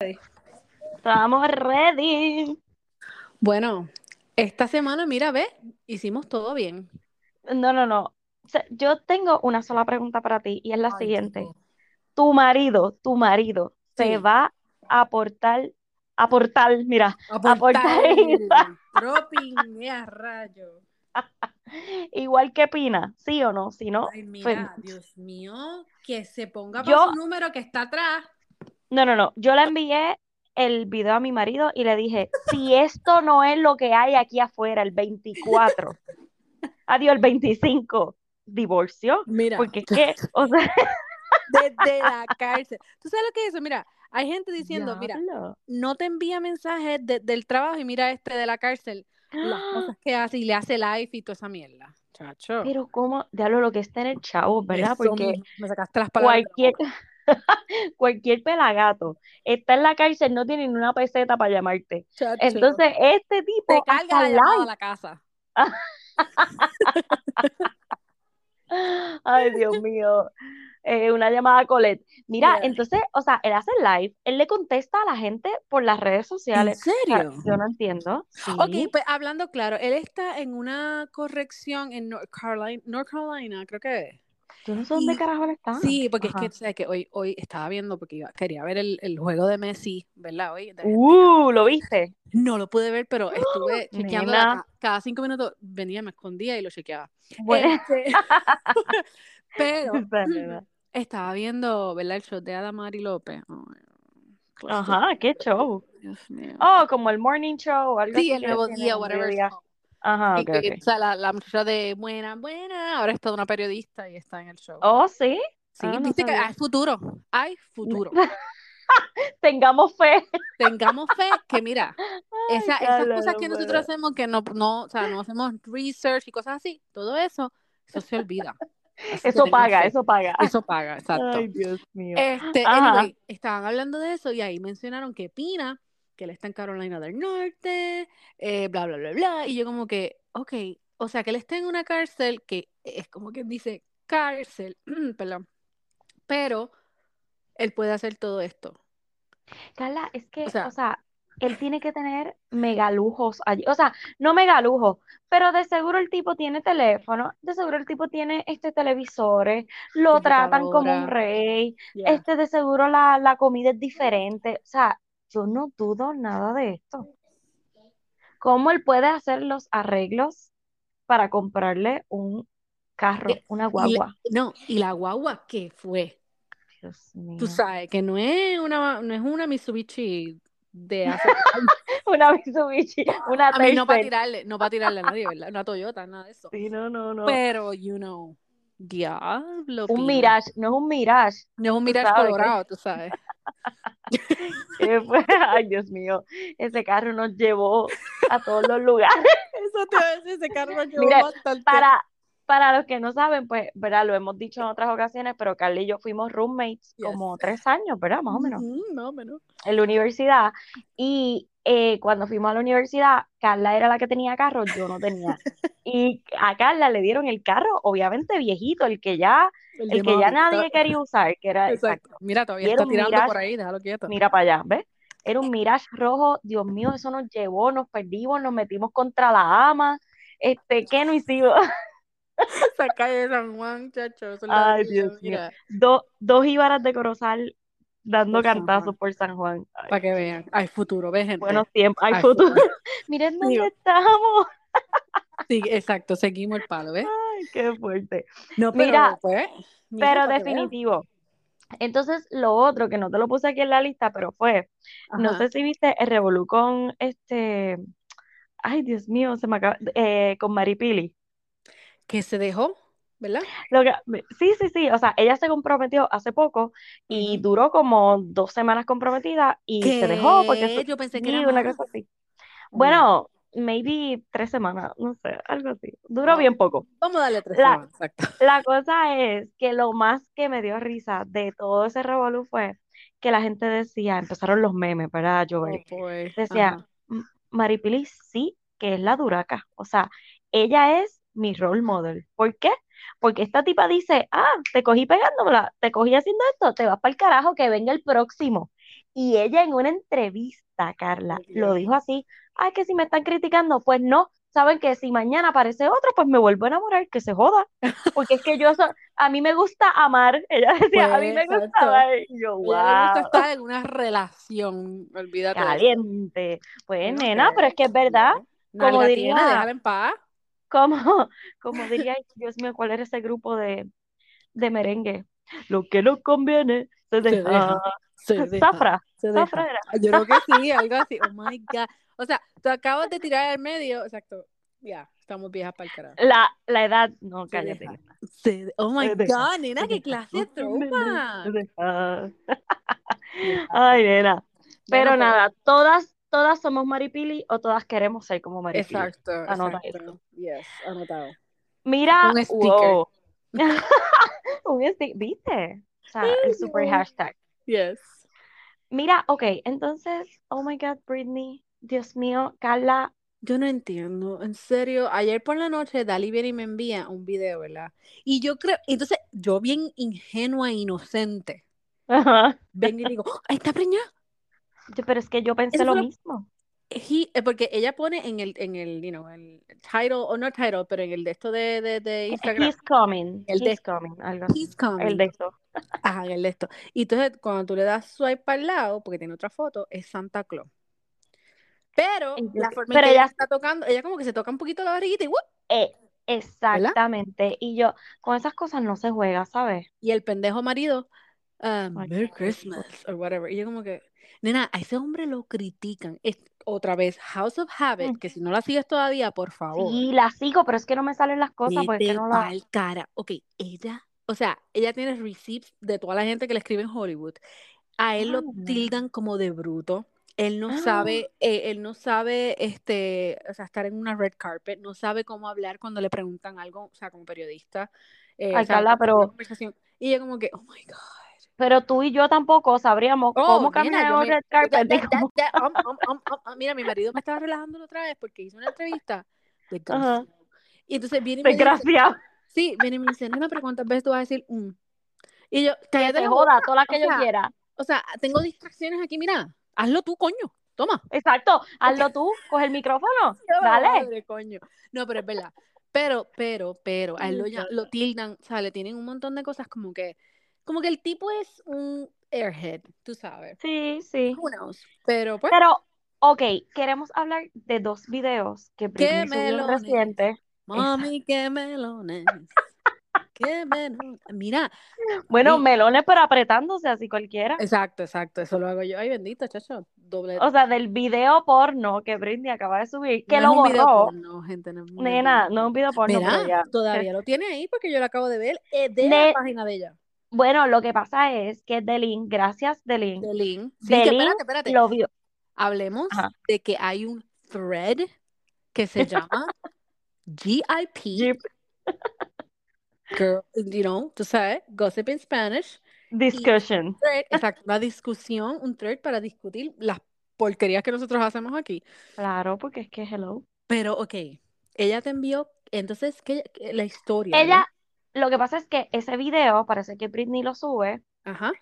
Estamos ready. Bueno, esta semana, mira, ve, hicimos todo bien. No, no, no. O sea, yo tengo una sola pregunta para ti y es la Ay, siguiente. Dios. Tu marido, tu marido, se va a aportar, aportar, mira, aportar a rayo. igual que Pina, ¿sí o no? Si no, Ay, pues, mira, Dios mío, que se ponga Yo- para su número que está atrás. No, no, no. Yo le envié el video a mi marido y le dije, si esto no es lo que hay aquí afuera, el 24, adiós, el 25, divorcio, Mira, porque que, o sea, desde la cárcel. ¿Tú sabes lo que es eso? Mira, hay gente diciendo, mira, no te envía mensajes de- del trabajo y mira este de la cárcel, las cosas que hace y le hace live y toda esa mierda. Chacho. Pero cómo, diablo, lo que está en el chavo, ¿verdad? Eso Porque me sacaste las palabras cualquier. cualquier pelagato está en la cárcel, no tiene ni una peseta para llamarte. Chacho. Entonces, este te tipo carga hasta la a casa. Ay, Dios mío. Eh, una llamada a Colette. Mira, Yeah. entonces, o sea, él hace live, él le contesta a la gente por las redes ¿En sociales. O sea, serio? yo no entiendo. Ok, Sí. pues hablando claro, él está en una corrección en North Carolina, North Carolina creo que es. Yo no sé dónde Y- carajo él está. Sí, porque Ajá. es que, ¿sabes que Hoy, hoy estaba viendo, porque iba- quería ver el, el juego de Messi, ¿verdad? Hoy. Uh, ¿lo viste? No lo pude ver, pero estuve chequeando cada cinco minutos, venía, me escondía y lo chequeaba. Bueno, Este, pero estaba viendo, ¿verdad? El show de Adamari López. Ajá, qué show. Dios mío. Oh, como el morning show o algo Sí, así el que nuevo día, el whatever. mediodía. Ajá, Y ok, que, ok. o sea, la, la muchacha de buena, buena, ahora es toda una periodista y está en el show. Oh, sí. sí, ah, no viste que sabía. hay futuro, hay futuro. Tengamos fe. Tengamos fe que, mira, Ay, esa, esas cosas no que nosotros hacemos que no, no, o sea, no hacemos research y cosas así, todo eso, eso se olvida. Así que Eso paga, fe. eso paga. Eso paga, exacto. Ay, Dios mío. Este, anyway, estaban hablando de eso y ahí mencionaron que Pina, que él está en Carolina del Norte, eh, bla, bla, bla, bla. Y yo como que, ok, o sea, que él está en una cárcel que es como que dice cárcel, perdón, pero él puede hacer todo esto. Carla, es que, O sea- o sea, él tiene que tener megalujos allí. O sea, no megalujos, pero de seguro el tipo tiene teléfono, de seguro el tipo tiene este televisores, lo tratan como un rey, Yeah. este de seguro la, la comida es diferente. O sea, yo no dudo nada de esto. ¿Cómo él puede hacer los arreglos para comprarle un carro, Eh, una Y la- guagua? no, y la guagua, ¿qué fue? Dios mío. Tú sabes que no es una, no es una Mitsubishi de hace Una Mitsubishi, una A mí no para tirarle, no para tirarle a nadie, ¿verdad? Una Toyota, nada de eso. Sí, no, no, no. Pero, you know, diablo, Un. Mirage, no es un Mirage. No es un Mirage sabes colorado, tú sabes. Eh, fue- Ay, Dios mío, ese carro nos llevó a todos los lugares. Eso te a decir, ese carro lo llevó Mire, bastante. Para, para los que no saben, pues, ¿verdad? Lo hemos dicho en otras ocasiones, pero Carla y yo fuimos roommates Yes. como tres años, ¿verdad? Más o menos, más o menos. en la universidad. Y eh, cuando fuimos a la universidad, Carla era la que tenía carro, yo no tenía. Y a Carla le dieron el carro, obviamente viejito, el que ya, El, que ya nadie quería usar, que era Exacto. exacto. Mira, todavía era está tirando Mirage. por ahí, déjalo quieto. Mira para allá, ¿ves? Era un Mirage rojo, Dios mío, eso nos llevó, nos perdimos, nos metimos contra la ama, este, ¿qué no hicimos? Esa calle de San Juan, chacho, Ay, Dios mío. Do- dos íbaras de Corozal dando cantazos por San Juan. Para que vean. Hay futuro, ¿ves, gente? buenos tiempos, hay Hay futuro. futuro. Miren dónde Digo. estamos. Sí, exacto, seguimos el palo, ¿ves? Ay, qué fuerte. No, pero, Mira, pues, mira, Pero definitivo. Entonces, lo otro que no te lo puse aquí en la lista, pero fue, no sé si viste el revolú con este, ay, Dios mío, se me acaba, eh, con Maripili. Que se dejó, ¿verdad? Lo que- sí, sí, sí, o sea, ella se comprometió hace poco y duró como dos semanas comprometida y se dejó porque Yo pensé que era una cosa así. Bueno, maybe tres semanas, no sé, algo así. Duró bien poco. Vamos a darle tres La- semanas, exacto. La cosa es que lo más que me dio risa de todo ese revolú fue que la gente decía, empezaron los memes, ¿verdad, Joel? Oh, boy. Decía, Ajá. "M- Maripili sí que es la duraca. O sea, ella es mi role model. ¿Por qué? Porque esta tipa dice, ah, te cogí pegándomela, te cogí haciendo esto, te vas para el carajo, que venga el próximo. Y ella en una entrevista, Carla, lo dijo así, ay, que si me están criticando, pues no, saben que si mañana aparece otro, pues me vuelvo a enamorar, que se joda, porque es que yo, so- a mí me gusta amar, ella decía, a mí Pues, me gusta amar, y yo, ella le gusta wow, estar en una relación, olvídate caliente, pues nena, pues, pero es que es verdad, como tiene, diría, déjala en paz. Como, como diría, Dios mío, ¿cuál era ese grupo de, de merengue? Lo que no conviene se Se deja, se deja, zafra, se zafra deja. era. Ah, Yo creo que sí, algo así. Oh my God. O sea, tú acabas de tirar al medio, exacto. Ya, estamos viejas para el carajo. La, la edad, no, Se cállate. Se Oh my Se God, nena, se qué clase de se. Dios Ay, nena. Pero nada, todas, todas somos Maripili o todas queremos ser como Maripili. exacto, Anota eso. exacto. Yes, anotado. Mira, Un sticker. wow. Un stick, ¿viste? O sea, el super hashtag. Yes. Mira, ok, entonces, oh my God, Britney, Dios mío, Carla, Yo no entiendo, en serio. Ayer por la noche Dali viene y me envía un video, ¿verdad? Y yo creo, entonces yo bien ingenua e inocente, ajá. vengo y digo, ¡Oh, ahí está preñada. Pero es que yo pensé lo mismo. He- eh, porque ella pone en el, en el, you know, el title, o no title, pero en el de esto de, de, de Instagram, He's coming, El de- he's coming, algo así. he's coming. El de eso. Ajá, el de esto. Y entonces cuando tú le das swipe para el lado, porque tiene otra foto, es Santa Claus. Pero la forma en pero que ella está tocando, ella como que se toca un poquito la barriguita y ¡wup! Eh, exactamente. Y yo, con esas cosas no se juega, ¿sabes? Y el pendejo marido, Ay, Merry Christmas, o whatever. Y yo como que, nena, a ese hombre lo critican. Es, otra vez, House of Habit, que si no la sigues todavía, por favor. Sí, la sigo, pero es que no me salen las cosas porque Vete no la... cara. Ok, ella, o sea, ella tiene receipts de toda la gente que le escribe en Hollywood. A él lo Ah. tildan como de bruto. Él no Ah. sabe, eh, él no sabe, este, o sea, estar en una red carpet, no sabe cómo hablar cuando le preguntan algo, o sea, como periodista. eh, o sea, una pero- conversación. Y ella como que, oh my God. Pero tú y yo tampoco sabríamos Oh, cómo caminar en un red carpet. cómo- da- da- um, um, um. Mira, mi marido me estaba relajando la otra vez porque hizo una entrevista Ajá. Garfield. Y entonces viene y me dice, sí, viene y me dice, nena, pero ¿cuántas veces tú vas a decir mm? Y yo, Que cállate se la joda, todas las que O yo sea, quiera. O sea, tengo distracciones aquí, mira, hazlo tú, coño, toma. Exacto, hazlo tú, coge el micrófono, la dale. madre, coño. No, pero es verdad. Pero, pero, pero, a él lo, Ay, ya- lo tildan, o sea, le tienen un montón de cosas como que, como que el tipo es un airhead, tú sabes. Sí, sí. Who knows? Pero, pues, Pero, ok, queremos hablar de dos videos que Britney subió reciente. Mami, qué melones. Qué melones. Mira, Bueno, melones, pero apretándose así cualquiera. exacto, exacto, eso lo hago yo. Ay, bendito, chacho, doble. O sea, del video porno que Britney acaba de subir, que no lo es un video borró. porno, gente, no es un video Nena, porno. no es un video porno, Mira, todavía lo tiene ahí porque yo lo acabo de ver eh, de Ne- la página de ella. Bueno, lo que pasa es que Delin, gracias Delin, De Lynn. Sí, que Delin espérate, espérate. lo vio. Hablemos Ajá. de que hay un thread que se llama GIP, Jeep girl, you know, tú sabes, Gossip in Spanish. Discussion. Thread, exacto, una discusión, un thread para discutir las porquerías que nosotros hacemos aquí. Claro, porque es que hello. Pero, ok, ella te envió, entonces, ¿qué, qué- la historia? Ella, lo que pasa es que ese video parece que Britney lo sube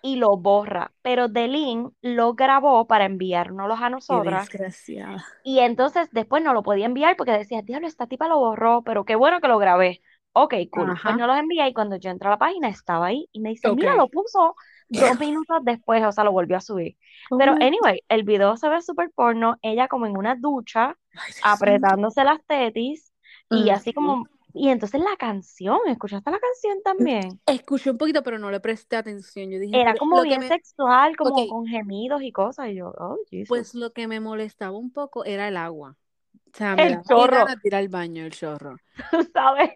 y lo borra, pero Delin lo grabó para enviárnoslos a Qué nosotras desgraciada. y entonces después no lo podía enviar porque decía, diablo, esta tipa lo borró, pero qué bueno que lo grabé. Ok, cool. Ajá. Pues no los envié y cuando yo entré a la página estaba ahí y me dice, mira, lo puso dos minutos después, o sea, lo volvió a subir. Pero Oh anyway, el video se ve súper porno, ella como en una ducha, Ay, apretándose las tetis y así como, y entonces la canción, ¿escuchaste la canción también? Escuché un poquito, pero no le presté atención. Yo dije, Era como bien me- sexual, como con gemidos y cosas, y yo, oh, Jesus. Pues lo que me molestaba un poco era el agua. O sea, me El daba chorro. de ir al baño el chorro. tú sabes,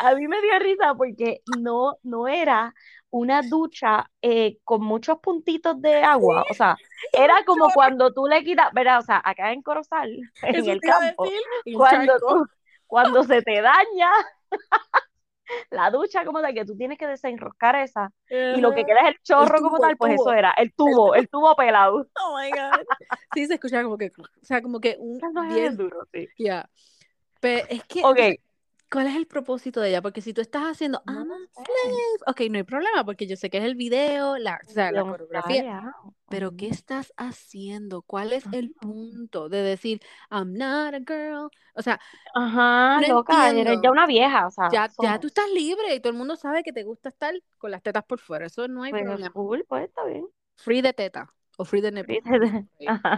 a mí me dio risa porque no, no era una ducha eh, con muchos puntitos de agua, o sea, era como cuando tú le quitas, ¿verdad? O sea, acá en Corozal, en Eso el a campo, cuando tú, cuando se te daña la ducha como tal, que tú tienes que desenroscar esa, y lo que queda es el chorro tubo, como tal, pues eso era, el tubo, el tubo pelado. Oh my God. Sí, se escuchaba como que, o sea, como que un bien, duro, sí. ya. Pero es que, Ok, entonces, ¿cuál es el propósito de ella? Porque si tú estás haciendo, no I'm a slave, ok, no hay problema, porque yo sé que es el video, la, o sea, la coreografía, pero ¿qué Ujú. estás haciendo? ¿Cuál es el punto de decir, I'm not a girl? O sea, Ajá, no loca, eres ya una vieja, o sea, Ya, ya tú estás libre y todo el mundo sabe que te gusta estar con las tetas por fuera. Eso no hay Pues problema. cool, pues está bien. Free de teta o free de nipple.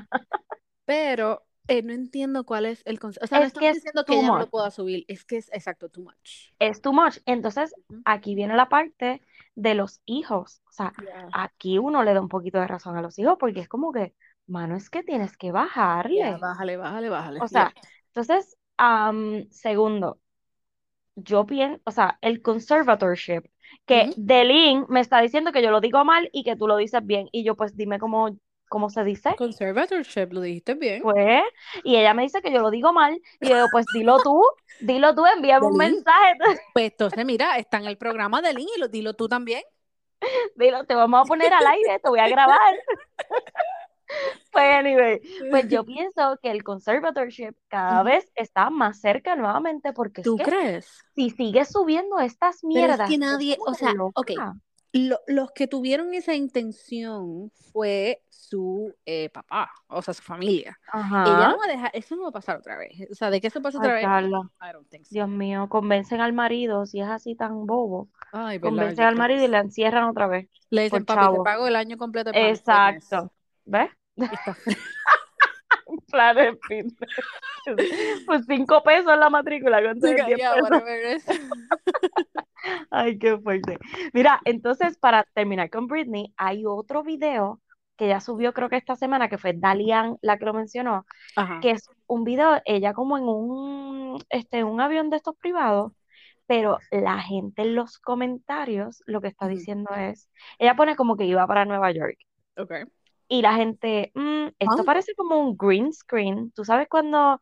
Pero eh, no entiendo cuál es el concepto. O sea, no Es que estamos es diciendo que no lo pueda subir. Es que es exacto, too much. Es too much. Entonces, aquí viene la parte de los hijos. O sea, aquí uno le da un poquito de razón a los hijos porque es como que, mano, es que tienes que bajarle. bájale, bájale, bájale. O sea, entonces, am, segundo, yo pienso, o sea, el conservatorship, que Ujú. Delin me está diciendo que yo lo digo mal y que tú lo dices bien. Y yo, pues dime cómo, cómo se dice. Conservatorship, lo dijiste bien. Pues, y ella me dice que yo lo digo mal. Y yo, pues dilo tú, dilo tú, envíame un mensaje. Pues entonces, mira, está en el programa de Lin y lo, dilo tú también. Dilo, te vamos a poner al aire, te voy a grabar. Pues, anyway, pues yo pienso que el conservatorship cada vez está más cerca nuevamente porque es ¿Tú que crees? si sigue subiendo estas Pero es mierdas, que nadie, o sea, ok, loca. Lo- los que tuvieron esa intención fue su eh, papá, o sea, su familia. Ella Ajá. no va a dejar, eso no va a pasar otra vez. O sea, de que eso pase otra Ay, vez, Carla, I don't think so. Dios mío, convencen al marido, si es así tan bobo, Ay, convencen al que marido y la encierran otra vez Le dicen, papi, te pago el año completo Fitness. Exacto. ¿Ves? Planet Fitness. Pues cinco pesos la matrícula. Yeah, yeah, pesos. Ay, qué fuerte. Mira, entonces para terminar con Britney, hay otro video que ya subió creo que esta semana, que fue Dalian la que lo mencionó, Ajá. que es un video, ella como en un, este, un avión de estos privados, pero la gente en los comentarios lo que está diciendo es, ella pone como que iba para Nueva York Okay. Y la gente, "Mm, esto Ah, parece como un green screen, tú sabes cuando,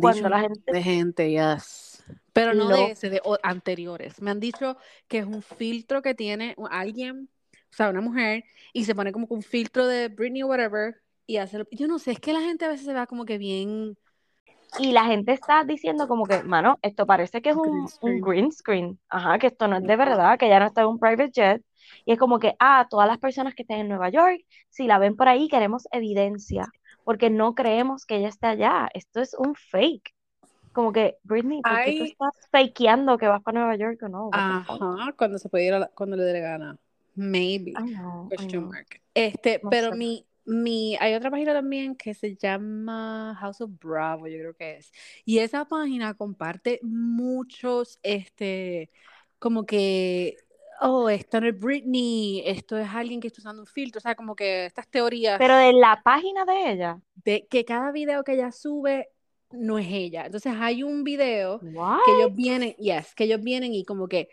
cuando la gente de gente, yes. Pero no lo, de ese, de o- anteriores. Me han dicho que es un filtro que tiene alguien, o sea, una mujer, y se pone como un filtro de Britney o whatever, y hace, yo no sé, es que la gente a veces se va como que bien y la gente está diciendo como que, mano, esto parece que es green un, un screen. green screen, ajá, que esto no es de verdad, que ya no está en un private jet, y es como que, ah, todas las personas que estén en Nueva York, si la ven por ahí, queremos evidencia, porque no creemos que ella esté allá, esto es un fake, como que, Britney, ¿por qué tú estás fakeando que vas para Nueva York o no? Ajá, cuando se puede ir a la- cuando le dé la gana. Maybe. I know, I Question know, mark. Este, no pero sé. mi, mi, hay otra página también que se llama House of Bravo, yo creo que es. Y esa página comparte muchos, este, como que, oh, esto no es Britney, esto es alguien que está usando un filtro, o sea, como que estas teorías Pero de la página de ella, de que cada video que ella sube no es ella. Entonces hay un video what? que ellos vienen, yes, que ellos vienen y como que,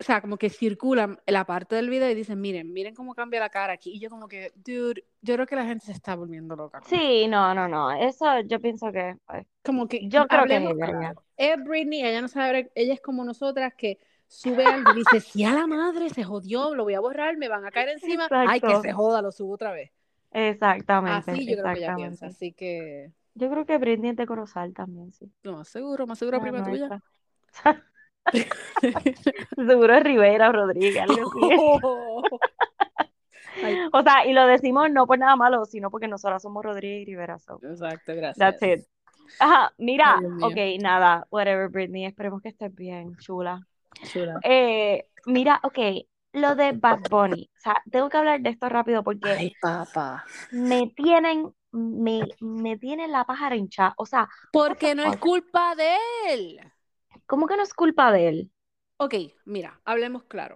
o sea, como que circulan la parte del video y dicen, miren, miren cómo cambia la cara aquí. Y yo como que, dude, yo creo que la gente se está volviendo loca. Sí, no, no, no, eso yo pienso que, pues, Como que, yo creo que es ella. Es Britney, ella no sabe, ella es como nosotras que sube algo y dice, si a la madre se jodió, lo voy a borrar, me van a caer encima, ay, que se joda, lo subo otra vez. exactamente, Así yo creo que ella piensa, así que, Yo creo que Britney es de Corozal también, sí. lo más seguro, más seguro prima tuya. Seguro es Rivera o Rodríguez, algo así. Ay, O sea, y lo decimos no por nada malo, sino porque nosotras somos Rodríguez y Rivera. So, exacto, that's gracias. it. Ajá, mira, Ay, ok, nada, whatever, Britney, esperemos que estés bien, chula. Eh, mira, ok, lo de Bad Bunny, o sea, tengo que hablar de esto rápido porque Ay, papá. me tienen, me, me tienen la pájara hinchada, o sea, Porque no es culpa de él. ¿cómo que no es culpa de él? Ok, mira, hablemos claro.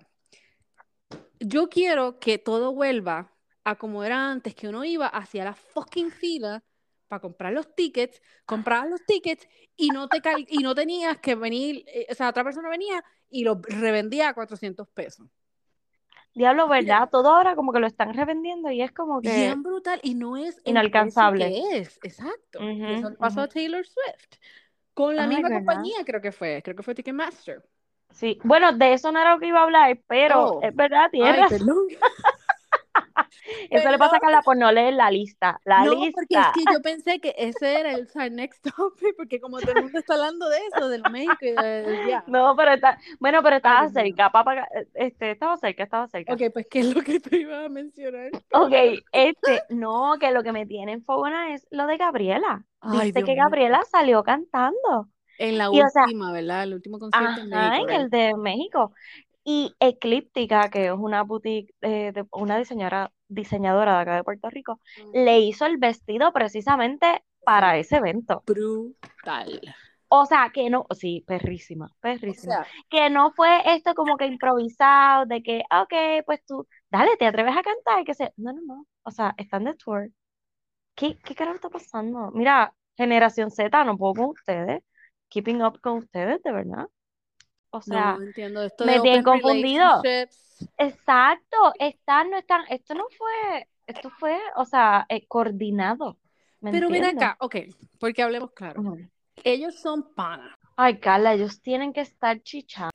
Yo quiero que todo vuelva a como era antes, que uno iba hacia la fucking fila para comprar los tickets, comprabas los tickets y no te cal- y no tenías que venir, eh, o sea, otra persona venía y lo revendía a 400 pesos. Diablo, Mira, ¿verdad? Todo ahora como que lo están revendiendo y es como que bien brutal y no es inalcanzable. que es, exacto. Eso pasó a. Taylor Swift con la Ay, misma ¿verdad? compañía, creo que fue, creo que fue Ticketmaster. Sí, bueno, de eso no era lo que iba a hablar, pero Oh, es verdad, tienes ay, razón. perdón. Eso le pasa a Carla por no leer la lista. La no, lista. porque es que yo pensé que ese era el, next topic, porque como todo el mundo está hablando de eso, del México y de, ya. No, pero está, bueno, pero estaba cerca, papá, este, estaba cerca, estaba cerca. Ok, pues, ¿qué es lo que tú ibas a mencionar? Ok, este, no, que lo que me tiene en fogona es lo de Gabriela. Ay, Dios que mío. Gabriela salió cantando. En la Y, o sea, última, ¿verdad? El último concierto en Ajá, México, en el de México. Y Eclíptica, que es una boutique, eh, de, una diseñadora, diseñadora de acá de Puerto Rico, le hizo el vestido precisamente para ese evento. Brutal. O sea, que no, sí, perrísima, O perrísima. sea, Que no fue esto como que improvisado, de que, ok, pues tú, dale, te atreves a cantar, que se, no, no, no. O sea, están de tour. ¿Qué, qué carajo está pasando? Mira, Generación Z, no puedo con ustedes. Keeping up con ustedes, de verdad. O sea, no entiendo esto me tienen confundido. Exacto, están, no están, esto no fue, esto fue, o sea, eh, coordinado. ¿Me Pero ven entiendes? acá, ok, porque hablemos claro. Ellos son panas. Ay, Carla, ellos tienen que estar chichando.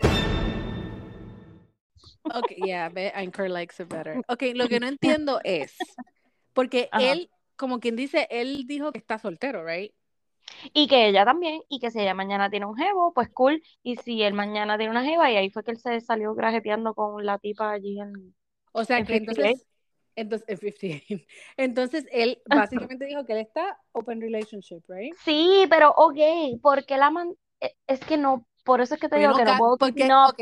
Ok, yeah, ve, Anchor likes it better. Ok, lo que no entiendo es, porque Ajá. él, como quien dice, él dijo que está soltero, right? Y que ella también, y que si ella mañana tiene un jevo, pues cool. Y si él mañana tiene una jeva, y ahí fue que él se salió grajeteando con la tipa allí en, O sea en que 58. entonces, entonces, en 58. Entonces él básicamente dijo que él está open relationship, right? Sí, pero ok, porque la man... eh, Es que no, por eso es que te digo que no puedo porque, no, ok,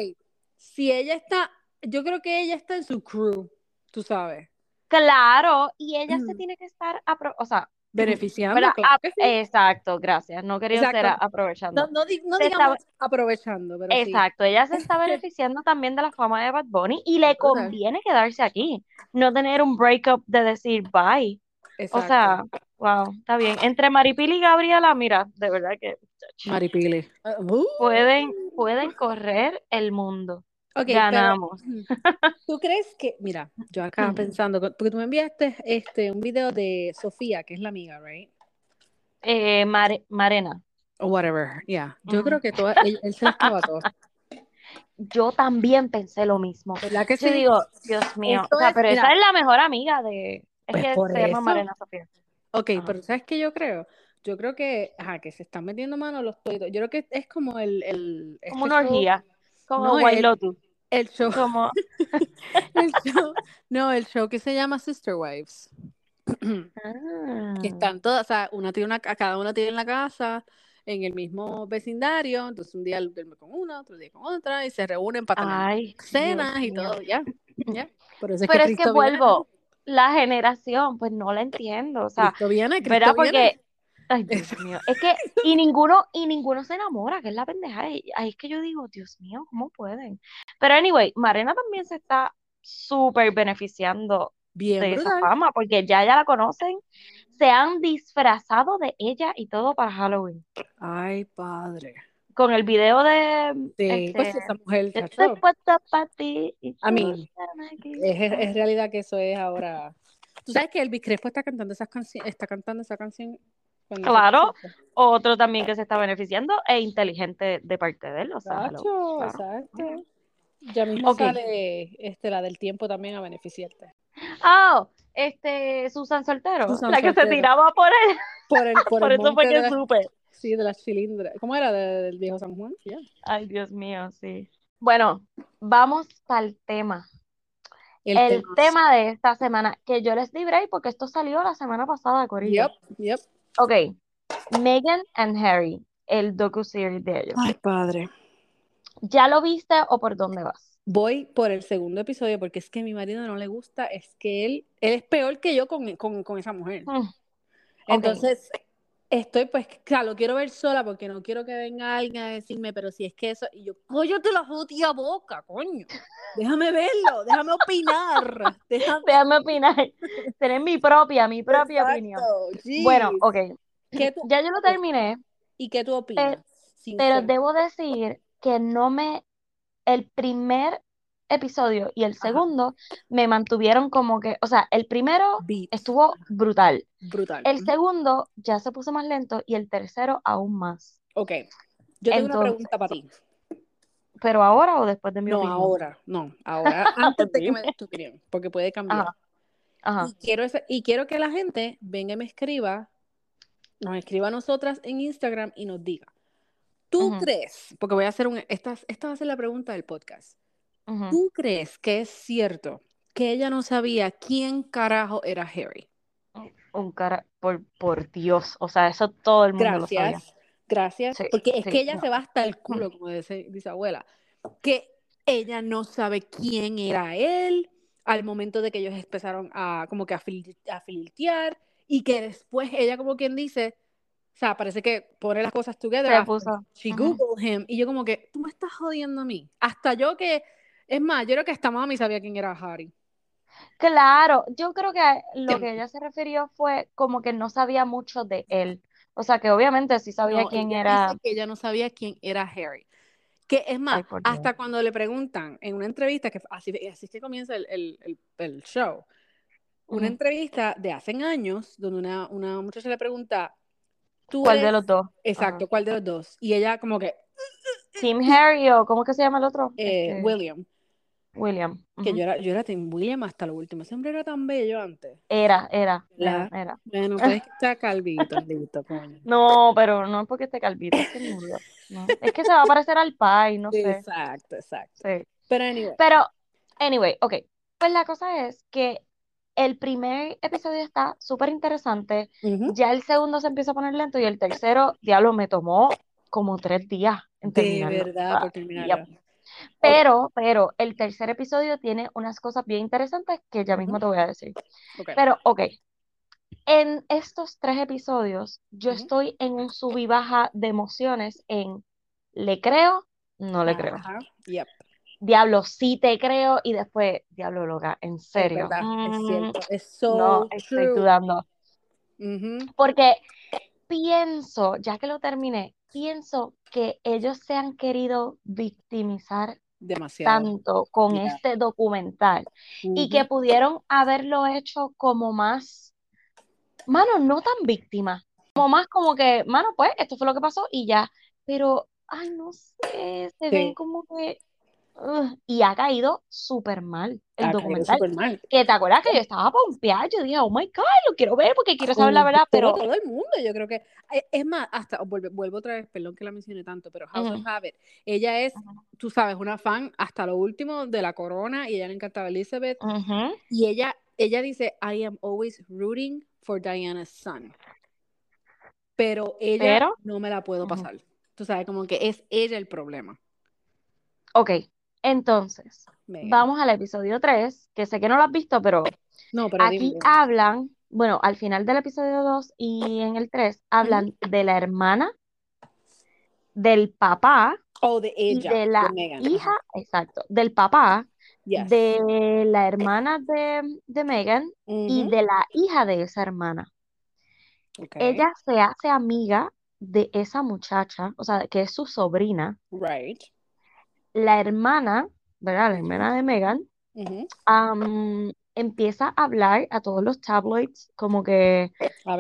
si ella está, yo creo que ella está en su crew, tú sabes, claro, y ella se Mm. tiene que estar, o sea, beneficiando, ¿verdad? claro Ap- que sí. exacto, gracias, no quería ser Exacto. aprovechando. No, no, digamos aprovechando, pero sí. Exacto, ella se está beneficiando también de la fama de Bad Bunny y le conviene quedarse aquí, no tener un breakup de decir bye. O sea, wow, está bien. Entre Maripili y Gabriela, mira, de verdad que Maripili. Uh, uh. pueden, pueden correr el mundo. Ok, pero Ganamos. ¿tú crees que, mira, yo acá pensando, porque tú me enviaste este un video de Sofía, que es la amiga, right? Eh, Mare- Marena, O whatever, yeah. Yo creo que toda, él, él se las clava todas. yo también pensé lo mismo. ¿Verdad que Yo sí? digo, Dios mío, Esto o sea, es- pero esa es la mejor amiga de, es Pues que se llama. Marena Sofía. Ok, Ajá. pero ¿sabes qué yo creo? Yo creo que, ajá, que se están metiendo mano los toditos. Yo creo que es como el, el Como este una show- orgía, como No, White el- Lotus, el show, como, el show, no, el show que se llama Sister Wives. Ah. están todas, o sea, una tiene una, cada una tiene la casa en el mismo vecindario, entonces un día duerme con una, otro día con otra, y se reúnen para tener Ay, cenas Dios y todo, ya, es Pero que es que viene, vuelvo, la generación, pues no la entiendo, o sea, Cristo viene, Cristo ¿verdad? viene. Porque, ay, Dios mío, es que, y ninguno, y ninguno se enamora, que es la pendeja, ahí es que yo digo, Dios mío, ¿cómo pueden? Pero anyway, Marena también se está súper beneficiando Bien de esa fama, porque ya ya la conocen, se han disfrazado de ella y todo para Halloween, Ay, padre. con el video de, Sí, pues este, esa mujer, Estoy para ti A mí, es- es realidad que eso es ahora. Tú sabes que Elvis Crespo está cantando esas canciones, está cantando esa canción. Claro. Otro también que se está beneficiando e inteligente de parte de él, o sea, hello, Chacho, claro. exacto. Ya mismo Ok. sale este, la del tiempo también a beneficiarte. Oh, este, Susan Soltero, Susan la que se tiraba por él, Por el, por por el eso fue que la- supe. sí, de las cilindras. ¿Cómo era? De- del viejo San Juan. Ay, Dios mío, sí. Bueno, vamos para el tema. El, El tema. tema de esta semana, que yo les di break porque esto salió la semana pasada, Corillo. Yep, yep. Ok, Meghan and Harry, el docu-series de ellos. Ay, padre. ¿Ya lo viste o por dónde vas? Voy por el segundo episodio porque es que a mi marido no le gusta, es que él, él es peor que yo con, con, con esa mujer. Mm. Entonces, estoy pues, claro, quiero ver sola porque no quiero que venga alguien a decirme, pero si es que eso, y yo, cállate la jodida boca, coño. Déjame verlo, déjame opinar. Déjame... Déjame opinar. Tener mi propia, mi propia Exacto, opinión. Bueno, ok. ¿Qué tú- Ya yo lo terminé, ¿Y qué tú opinas? pero debo decir que no me. El primer episodio y el Ajá. segundo me mantuvieron como que. O sea, el primero Beats. estuvo brutal. brutal. El segundo ya se puso más lento y el tercero aún más. Ok, yo tengo una pregunta para ti. ¿Pero ahora o después de mi No, opinión? ahora, no, ahora, antes de que me des tu opinión, porque puede cambiar. Ajá. Ajá. Y quiero, ese- y quiero que la gente venga y me escriba, nos escriba a nosotras en Instagram y nos diga, ¿tú crees? Porque voy a hacer un, esta, esta va a ser la pregunta del podcast. Ujú. ¿Tú crees que es cierto que ella no sabía quién carajo era Harry? Un cara, por, por Dios, o sea, eso todo el mundo lo sabía. Gracias, gracias. Sí, Porque es sí, que ella no. se va hasta el culo, como dice, dice abuela, que ella no sabe quién era él al momento de que ellos empezaron a como que a, fil- a flirtear y que después ella como quien dice, o sea, parece que pone las cosas together Se puso. she googled him y yo como que, tú me estás jodiendo a mí. Hasta yo que, es más, yo creo que hasta mami sabía quién era Harry. Claro, yo creo que lo que ella se refirió fue como que no sabía mucho de él. O sea, que obviamente sí sabía No, quién ella era. dice que ella no sabía quién era Harry. Que es más, Ay, por Dios. hasta cuando le preguntan en una entrevista, que así, así es que comienza el, el- el- el show, una entrevista de hace años, donde una, una muchacha le pregunta, ¿tú ¿Cuál de los dos? Exacto. ¿cuál de los dos? Y ella como que, Team Harry o ¿cómo que se llama el otro? eh, Este, William, William. que yo era, yo era Team William hasta lo último, hombre era tan bello antes. Era, era, era, era. Bueno, pues es que está calvito, listo, coño. No, pero no es porque esté calvito, es que murió. No. Es que se va a parecer al pai, no sé. Exacto, exacto. Sí. Pero anyway, Pero, anyway, ok. Pues la cosa es que el primer episodio está súper interesante. Ya el segundo se empieza a poner lento y el tercero, diablo, me tomó como tres días en de verdad, Ah, por terminarlo. Pero, pero el tercer episodio tiene unas cosas bien interesantes que ya mismo te voy a decir. Pero, ok. En estos tres episodios, yo estoy en un sub y baja de emociones en le creo, no le creo. Yep. Diablo, sí te creo y después, diablo, loca, en Es serio. es Mm, cierto. Es so no, estoy dudando. Porque pienso, ya que lo terminé, pienso que ellos se han querido victimizar Demasiado. tanto con Yeah. este documental y que pudieron haberlo hecho como más, mano, no tan víctima, como más como que, mano, pues esto fue lo que pasó y ya, pero, ay, no sé, se ven como que, y ha caído súper mal el ha documental. mal. Que te acuerdas que yo estaba pompeada, yo dije, oh my God, lo quiero ver porque quiero saber la verdad, pero todo el mundo, yo creo que. eh, Es más, hasta vuelvo, vuelvo otra vez, perdón que la mencioné tanto, pero House of ujú, Habit, ella es, tú sabes, una fan hasta lo último de la corona y ella le encantaba Elizabeth. Y ella, ella dice, I am always rooting for Diana's son. Pero ella pero, no me la puedo pasar. Tú sabes, como que es ella el problema, Ok, entonces, vamos al episodio 3, que sé que no lo has visto, pero No, pero aquí dime. hablan, bueno, al final del episodio 2 y en el 3, Ujú. hablan de la hermana, del papá Oh, de ella, la hija, exacto, del papá, Yes. de la hermana de, de Megan y de la hija de esa hermana. Ella se hace amiga de esa muchacha, o sea, que es su sobrina. Right. La hermana, ¿verdad? La hermana de Megan, empieza a hablar a todos los tabloids, como que,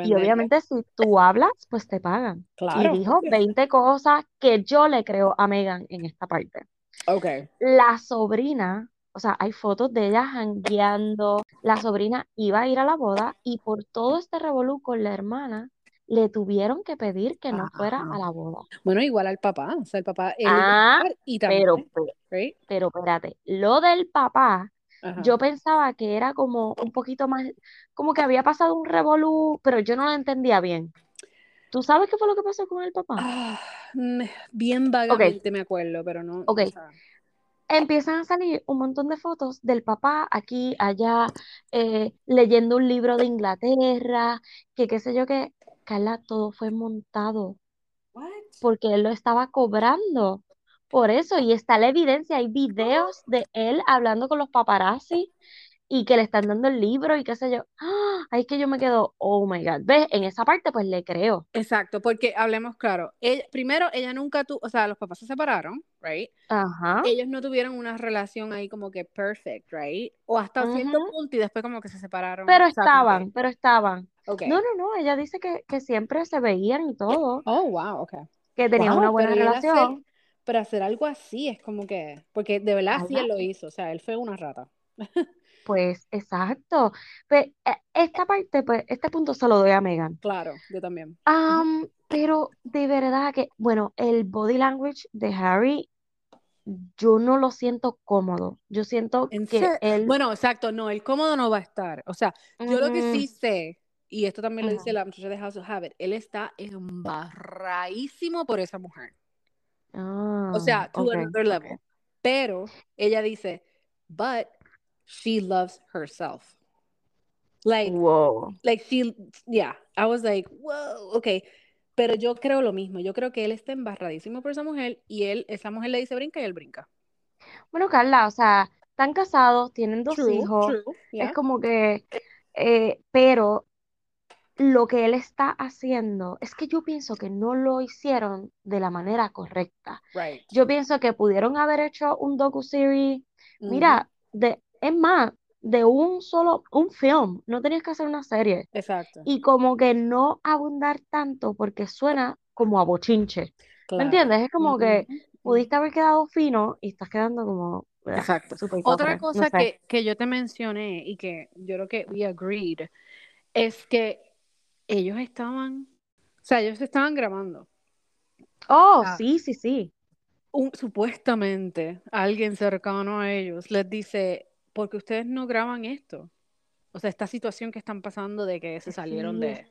y obviamente si tú hablas, pues te pagan. Y Claro. dijo 20 cosas que yo le creo a Megan en esta parte. Ok. La sobrina, o sea, hay fotos de ella jangueando. La sobrina iba a ir a la boda y por todo este revolú con la hermana, le tuvieron que pedir que no fuera a la boda. Bueno, igual al papá. O sea, el papá, él Ah, y pero, también, pero, right? pero espérate, lo del papá, Ajá. yo pensaba que era como un poquito más, como que había pasado un revolú, pero yo no lo entendía bien. ¿Tú sabes qué fue lo que pasó con el papá? Ah, bien vagamente me acuerdo, pero no, ok. o sea, Empiezan a salir un montón de fotos del papá aquí, allá, eh, leyendo un libro de Inglaterra, que qué sé yo qué. Carla, todo fue montado porque él lo estaba cobrando por eso. Y está la evidencia, hay videos de él hablando con los paparazzi y que le están dando el libro y qué sé yo. ¡Ah! Ahí es que yo me quedo, oh my God. ¿Ves? En esa parte pues le creo. Exacto, porque hablemos claro. Ella- primero, ella nunca tuvo, o sea, los papás se separaron, right? Ajá. Ellos no tuvieron una relación ahí como que perfect, right? O hasta cierto ujú. punto y después como que se separaron, Pero o sea, como que, estaban, pero estaban. ok. No, no, no, ella dice que, que siempre se veían y todo, Oh, wow, ok. que tenían una Wow, buena él hacer, relación. pero hacer algo así es como que, porque de verdad sí él lo hizo, o sea, él fue una rata. pues, exacto. Pues, eh, esta parte, pues, este punto se lo doy a Megan. Claro, yo también. Pero de verdad que, bueno, el body language de Harry, yo no lo siento cómodo. Yo siento En que él... Bueno, exacto, no, el cómodo no va a estar. O sea, yo lo que sí sé, y esto también lo dice la muchacha de House of Habit, él está embarradísimo por esa mujer. O Ah, sea, to ok, another level. Pero ella dice, but she loves herself. Like, Wow. like she, yeah, I was like, whoa, okay. Pero yo creo lo mismo. Yo creo que él está embarradísimo por esa mujer y él, esa mujer le dice brinca y él brinca. Bueno, Carla, o sea, están casados, tienen dos True, hijos, true, es como que, eh, pero lo que él está haciendo es que yo pienso que no lo hicieron de la manera correcta. right. Yo pienso que pudieron haber hecho un docu-series, mira, de, es más, de un solo, un film, no tenías que hacer una serie. Exacto, Y como que no abundar tanto porque suena como a bochinche. ¿Me entiendes? Es como que pudiste haber quedado fino y estás quedando como ah, Exacto. Otra no cosa sé. que, que yo te mencioné y que yo creo que we agreed es que ellos estaban, o sea, ellos estaban grabando. Oh, Ah. sí, sí, sí. Un, supuestamente alguien cercano a ellos les dice, ¿por qué ustedes no graban esto? O sea, esta situación que están pasando de que se salieron Sí, de...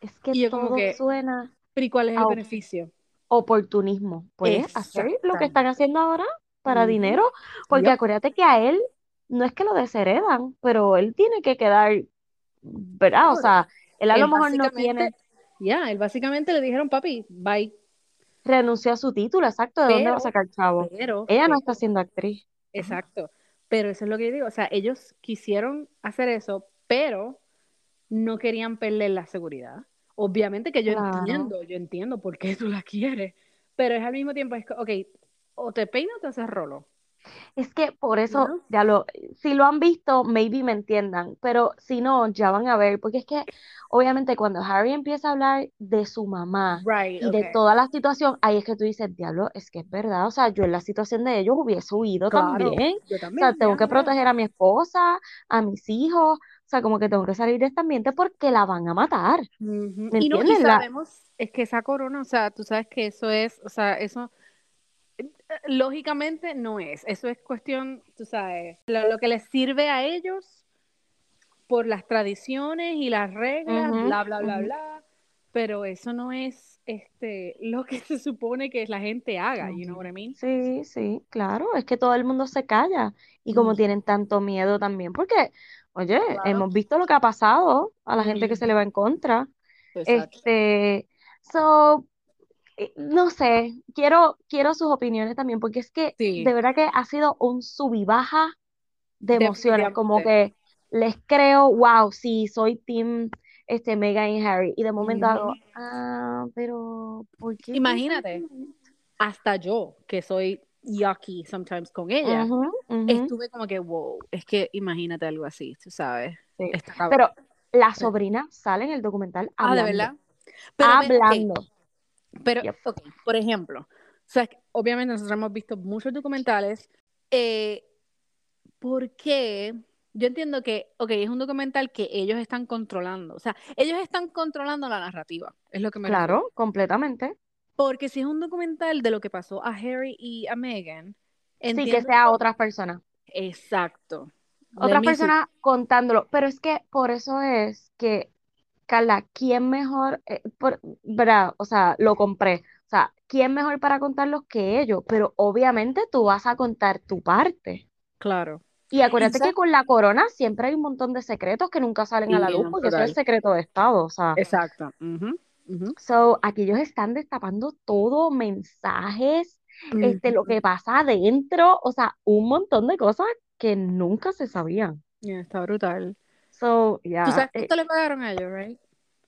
es que Y yo como todo que, suena pero ¿y cuál es el beneficio? oportunismo. Pues hacer lo que están haciendo ahora para dinero, porque Yep. acuérdate que a él no es que lo desheredan, pero él tiene que quedar, ¿verdad? O sea, él a él lo mejor no tiene, ya, él básicamente le dijeron, papi, bye. renunció a su título, exacto, ¿de dónde va a sacar chavo? pero, Ella no está siendo actriz. Exacto. Pero eso es lo que yo digo. O sea, ellos quisieron hacer eso, pero no querían perder la seguridad. Obviamente que yo Claro. entiendo, yo entiendo por qué tú la quieres, pero es al mismo tiempo, es que, ok, o te peinas o te haces rolo. Es que por eso, know? ya lo, si lo han visto, maybe me entiendan, pero si no, ya van a ver, porque es que obviamente cuando Harry empieza a hablar de su mamá Right, y de ok. toda la situación, ahí es que tú dices, diablo, es que es verdad, o sea, yo en la situación de ellos hubiese huido Claro, también, yo o sea, también, tengo que proteger a mi esposa, a mis hijos, o sea, como que tengo que salir de este ambiente porque la van a matar, Ujú. ¿me Y no, y sabemos, es que esa corona, o sea, tú sabes que eso es, o sea, eso lógicamente no es, eso es cuestión, tú sabes, lo, lo que les sirve a ellos por las tradiciones y las reglas, Ujú, bla, bla, bla, ujú. bla, pero eso no es este lo que se supone que la gente haga, you know what I mean? Sí, sí, claro, es que todo el mundo se calla y como Ujú. tienen tanto miedo también, porque, oye, Claro. hemos visto lo que ha pasado a la gente que se le va en contra. Exacto. Este, so, no sé, quiero, quiero sus opiniones también, porque es que Sí, de verdad que ha sido un sub y baja de emociones, como que les creo, wow, sí, soy team este, Meghan y Harry, y de momento hago, ah, pero ¿por qué Imagínate, hasta yo, que soy yucky sometimes con ella, Ujú, ujú. estuve como que, wow, es que imagínate algo así, tú sabes, Sí. Pero la sobrina sale en el documental Ah, ¿de hablando. verdad? Pero, Hablando. Pero, Yep. ok, por ejemplo, o sea, obviamente nosotros hemos visto muchos documentales, eh, ¿por qué? Yo entiendo que, ok, es un documental que ellos están controlando, o sea, ellos están controlando la narrativa, es lo que me refiero. Claro, completamente. Porque si es un documental de lo que pasó a Harry y a Meghan, Sí, que sea yo- otras personas. Exacto. Otras personas contándolo. Pero es que por eso es que, Carla, ¿quién mejor? eh, por, ¿verdad? O sea, lo compré. O sea, ¿quién mejor para contarlos que ellos? Pero obviamente tú vas a contar tu parte. Claro. Y acuérdate que con la corona siempre hay un montón de secretos que nunca salen a la luz porque eso es secreto de Estado. O sea, Exacto. Ujú. So, aquí ellos están destapando todo, mensajes, este, lo que pasa adentro, o sea, un montón de cosas que nunca se sabían. Está brutal. So, ¿Tú sabes eh, cuánto le pagaron a ellos, right?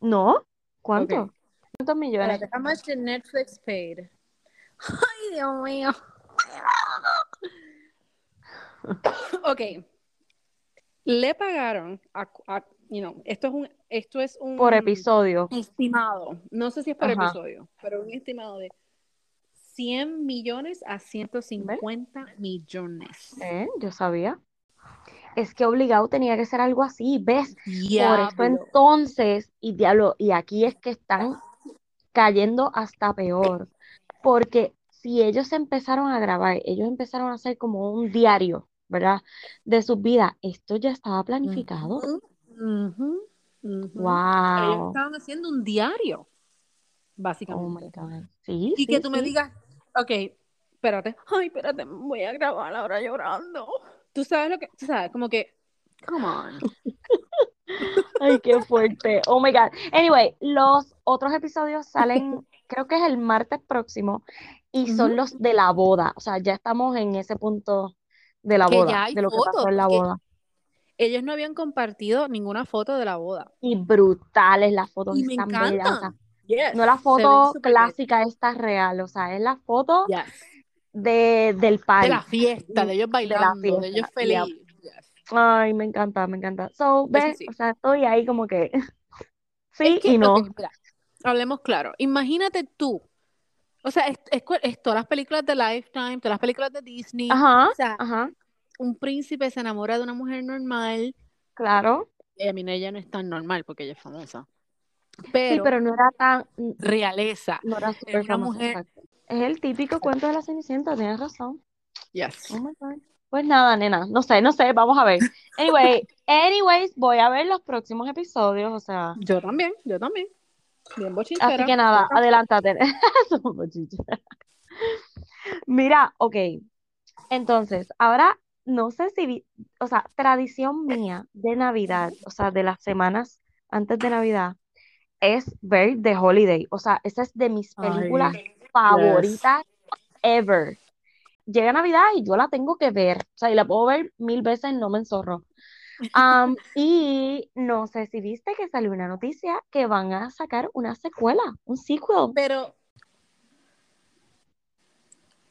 ¿no? ¿Cuánto? ¿Cuántos millones? How much did Netflix paid? Ay, Dios mío. Ok. Le pagaron a, a- you know, esto es un, esto es un Por episodio. estimado. No sé si es por Ajá. episodio, pero un estimado de 100 millones a 150 millones. ¿Eh? Yo sabía. Es que obligado tenía que ser algo así, ¿ves? Por eso entonces, y diablo, y aquí es que están cayendo hasta peor, porque si ellos empezaron a grabar, ellos empezaron a hacer como un diario, ¿verdad? De sus vidas, esto ya estaba planificado. Ujú. Ellos Wow. estaban haciendo un diario, Oh básicamente. God. Sí, Y que sí, tú me digas, ok, espérate, ay, espérate, voy a grabar ahora llorando. Tú sabes lo que, tú sabes, como que, come on. Ay, qué fuerte. Oh my God. Anyway, los otros episodios salen, creo que es el martes próximo, y son los de la boda. O sea, ya estamos en ese punto de la Que boda, ya hay de lo que pasó fotos, en la boda. ellos no habían compartido ninguna foto de la boda. Y brutales, las fotos Y me están bellas. O sea. Yes, no la foto súper bien. clásica, esta es real. O sea, es la foto Yes. De, del De party, la fiesta, de ellos de la bailando, de ellos felices. Ay, me encanta, me encanta. So, ves, sí. o sea, estoy ahí como que Es sí que, y no. mira, hablemos claro. Imagínate tú. O sea, es, es, todas las películas de Lifetime, todas las películas de Disney. Ajá, O sea, ajá, un príncipe se enamora de una mujer normal. claro. Y a mí ella no es tan normal porque ella es famosa. Sí, Pero pero no era tan, realeza. no era una famosa, mujer. exacto. Es el típico cuento de la Cenicienta, tienes razón. Yes. Oh my God. Pues nada, nena, no sé, no sé, vamos a ver. Anyway, anyways, voy a ver los próximos episodios, o sea, Yo también, yo también. Bien así bochinchera. que nada, adelántate. Mira, ok, entonces, ahora no sé si, vi- o sea, tradición mía de Navidad, o sea, de las semanas antes de Navidad, es ver The Holiday, o sea, esa es de mis películas Ay, yes. favoritas ever. Llega Navidad y yo la tengo que ver, o sea, y la puedo ver mil veces, no me enzorro. Y no sé si viste que salió una noticia que van a sacar una secuela, un sequel. Pero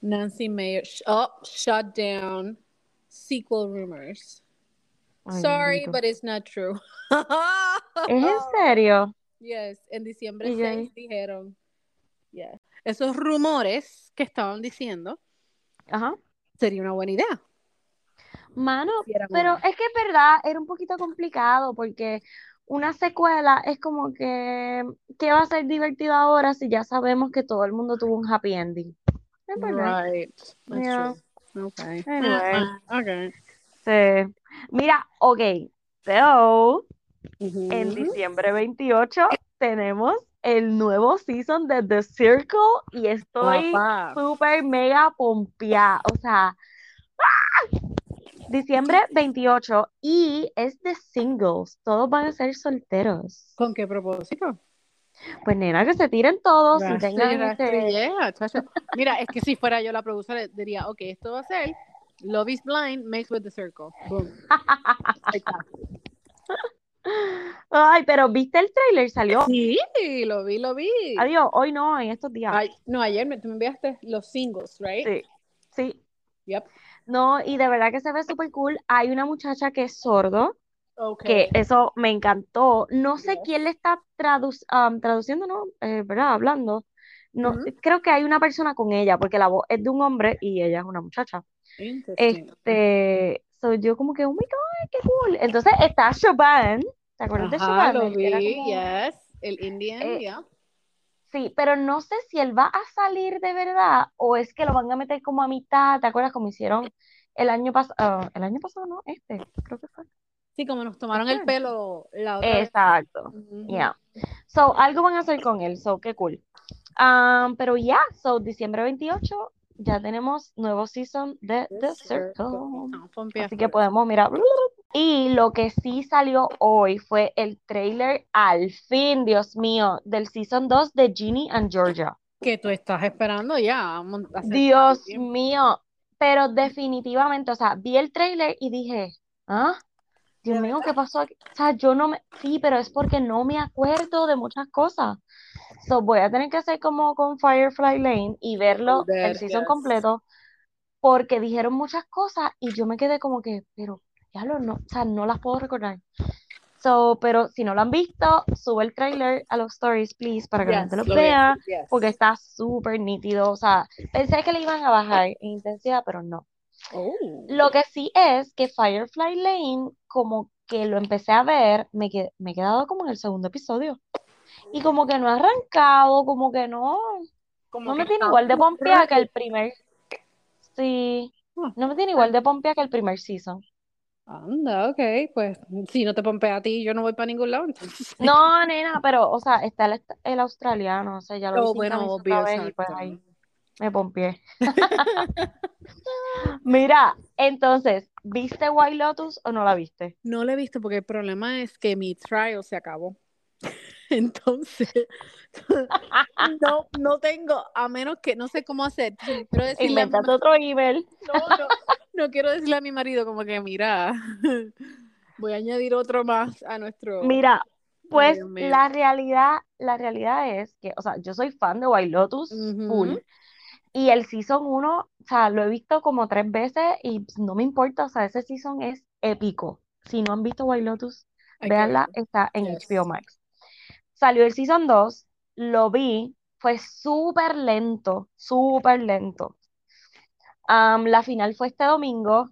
Nancy Mayer, oh, shut down sequel rumors. Ay, Sorry, but it's not true. ¿Es en serio? Yes, en diciembre Y yo 6 ahí, dijeron, yeah. Esos rumores que estaban diciendo ajá. sería una buena idea. Mano, pero es que es verdad, era un poquito complicado porque una secuela es como que, ¿qué va a ser divertido ahora si ya sabemos que todo el mundo tuvo un happy ending? Es verdad. Right, that's Yeah. true. Okay. Anyway, okay. sí. Mira, ok, so, en Ujú. diciembre 28 tenemos el nuevo season de The Circle y estoy súper mega pompeada. O sea, diciembre 28 y es de singles. Todos van a ser solteros. ¿Con qué propósito? Pues nena, que se tiren todos y tengan este... Mira, es que si fuera yo la productora, diría, ok, esto va a ser Love is Blind mixed with the Circle. Boom. Ay, pero ¿viste el trailer? Salió. Sí, lo vi, lo vi. Adiós, hoy no, en estos días. Ay, no, ayer me, tú me enviaste los singles, right? Sí, sí. Yep. No, y de verdad que se ve súper cool. Hay una muchacha que es sordo, que Okay. eso me encantó. No sé Yes. quién le está traduc- um, traduciendo, ¿no? Eh, ¿verdad? Hablando. No, Ujú. creo que hay una persona con ella, porque la voz es de un hombre y ella es una muchacha. Este, so yo como que, oh my God, qué cool. Entonces está Shaban, ¿te acuerdas de Ajá, lo El que era vi, como- yes. El Indian, Eh, yeah. Sí, pero no sé si él va a salir de verdad o es que lo van a meter como a mitad, ¿te acuerdas como hicieron el año pasado? el año pasado no, este, creo que fue. Sí, como nos tomaron el Este. pelo la otra vez. Exacto, Ujú. yeah. So, algo van a hacer con él, so, qué cool. Um, pero ya, so, diciembre 28, ya tenemos nuevo season de The Circle. Pompeadas Así que podemos mirar. Y lo que sí salió hoy fue el trailer, al fin, Dios mío, del season 2 de Ginny and Georgia. Que tú estás esperando ya. Dios mío, pero definitivamente, o sea, vi el trailer y dije, ¿ah? Dios ¿De mío? ¿qué pasó aquí? O sea, yo no me, sí, pero es porque no me acuerdo de muchas cosas. So, voy a tener que hacer como con Firefly Lane y verlo el season yes. completo porque dijeron muchas cosas y yo me quedé como que, pero ya lo no, o sea, no las puedo recordar. So, pero si no lo han visto, sube el trailer a los stories, please, para que la Yes, gente lo vea, yes. porque está súper nítido. O sea, pensé que le iban a bajar en intensidad, pero no. Oh. Lo que sí es que Firefly Lane, como que lo empecé a ver, me, qued- me he quedado como en el segundo episodio. Y como que no ha arrancado, como que no, Como no que me tiene igual de pompea que el primer, sí, no me tiene igual de pompea que el primer season. Anda, ok, pues si no te pompea a ti, yo no voy para ningún lado, entonces. No, nena, pero, o sea, está el, el australiano, o sea, ya lo Oh, bueno, obvio, otra vez y pues ahí me pompié. Mira, entonces, ¿viste White Lotus o no la viste? No lo he visto porque el problema es que mi trial se acabó. Entonces, no, no tengo, a menos que no sé cómo hacer. Quiero decirle a mi otro email. No, no, no quiero decirle a mi marido como que, mira, voy a añadir otro más a nuestro... Mira, pues la realidad, la realidad es que, o sea, yo soy fan de White Lotus Ujú. full. Y el season 1, o sea, lo he visto como tres veces y pues, no me importa, o sea, ese season es épico. Si no han visto White Lotus, véanla, está en Yes. HBO Max. Salió el season 2, lo vi, fue súper lento, súper lento. La final fue este domingo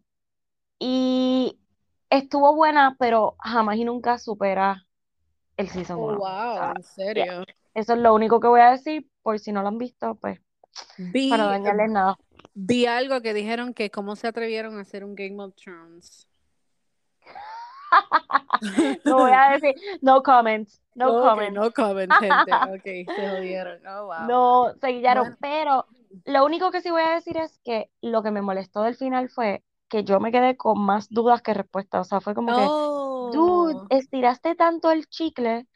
y estuvo buena, pero jamás y nunca supera el season Oh, 1. wow, en serio. Eso es lo único que voy a decir, por si no lo han visto, pues, Vi, para no dañarles nada. vi algo que dijeron que cómo se atrevieron a hacer un Game of Thrones. No voy a decir, no comments, no Ok, comments. no comment, gente. Ok, se jodieron. Oh, wow. No, se guillaron, Bueno. pero lo único que sí voy a decir es que lo que me molestó del final fue que yo me quedé con más dudas que respuestas. O sea, fue como que, dude, estiraste tanto el chicle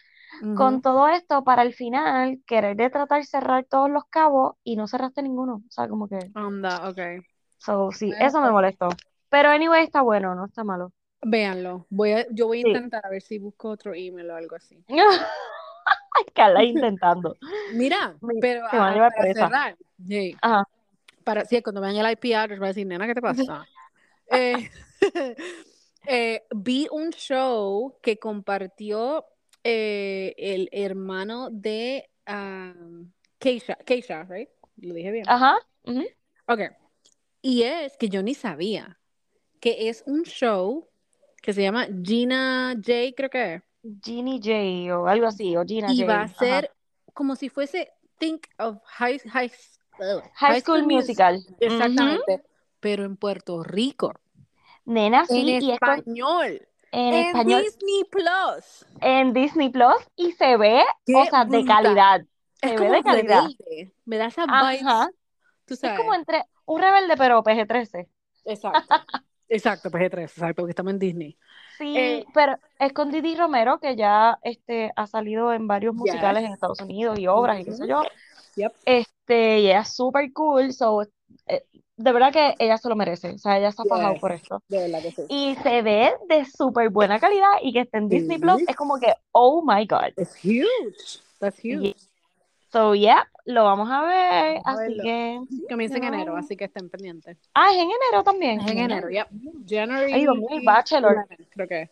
con todo esto para el final querer de tratar de cerrar todos los cabos y no cerraste ninguno. O sea, como que, Anda, ok. so, sí, eso me pues, molestó. Pero anyway, está bueno, no está malo. Véanlo. Voy a, yo voy a Sí. intentar a ver si busco otro email o algo así. Carla intentando. Mira, pero te van a a- llevar para cerrar, sí, Ajá. para, sí, cuando vean el IP address va a decir, nena, ¿qué te pasa? Eh, eh, vi un show que compartió eh, el hermano de um, Keisha, Keisha, right? Lo dije bien. Ajá. ujú. Ok. Y es que yo ni sabía que es un show que se llama Gina J, creo que es. Ginny J o algo así, o Gina Y J. va a Ajá. ser como si fuese Think of High, high, ugh, High School Musical. Exactamente. Pero en Puerto Rico. Nena, sí, En y es con- español. en En español Disney Plus. en Disney Plus y se ve, Qué o sea, de calidad. Se Es ve como de calidad. rebelde. Me da vibes. Ajá. Es como entre un rebelde pero PG-13. Exacto. Exacto, PG-13, exacto, porque estamos en Disney. Sí, Eh, pero es con Didi Romero, que ya este, ha salido en varios musicales en Yes. Estados Unidos y obras y qué sé yo. Yep. Este, y ella es súper cool, so, eh, de verdad que ella se lo merece. O sea, ella se ha fajado Yes. por esto. De verdad que sí. Y se ve de súper buena calidad y que esté en Disney Plus es como que, oh my God. It's huge. That's huge. Y- So, yeah, lo vamos a ver. Vamos a Así verlo. que. Comienza en enero, así que estén pendientes. Ah, es en enero también. Es en enero, yep. January Ay, Dios mío, y Bachelor. 11, creo que.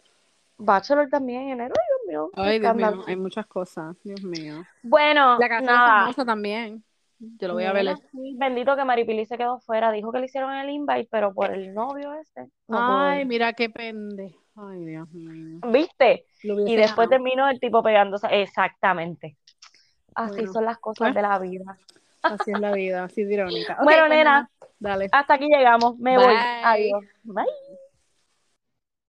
Bachelor también en enero. Ay, Dios mío. Ay, Dios mío, hay muchas cosas. Dios mío. Bueno, La casa nada. famosa también. Yo lo voy a ver. Bendito que Maripili se quedó fuera. Dijo que le hicieron el invite, pero por el novio este. No Ay, ir. mira qué pende. Ay, Dios mío. ¿Viste? Y después terminó el tipo pegándose. Exacto. Así Bueno, son las cosas pues. de la vida. Así es la vida, así de irónica. Bueno, pues, nena, Dale. hasta aquí llegamos. Me voy. Adiós. Bye.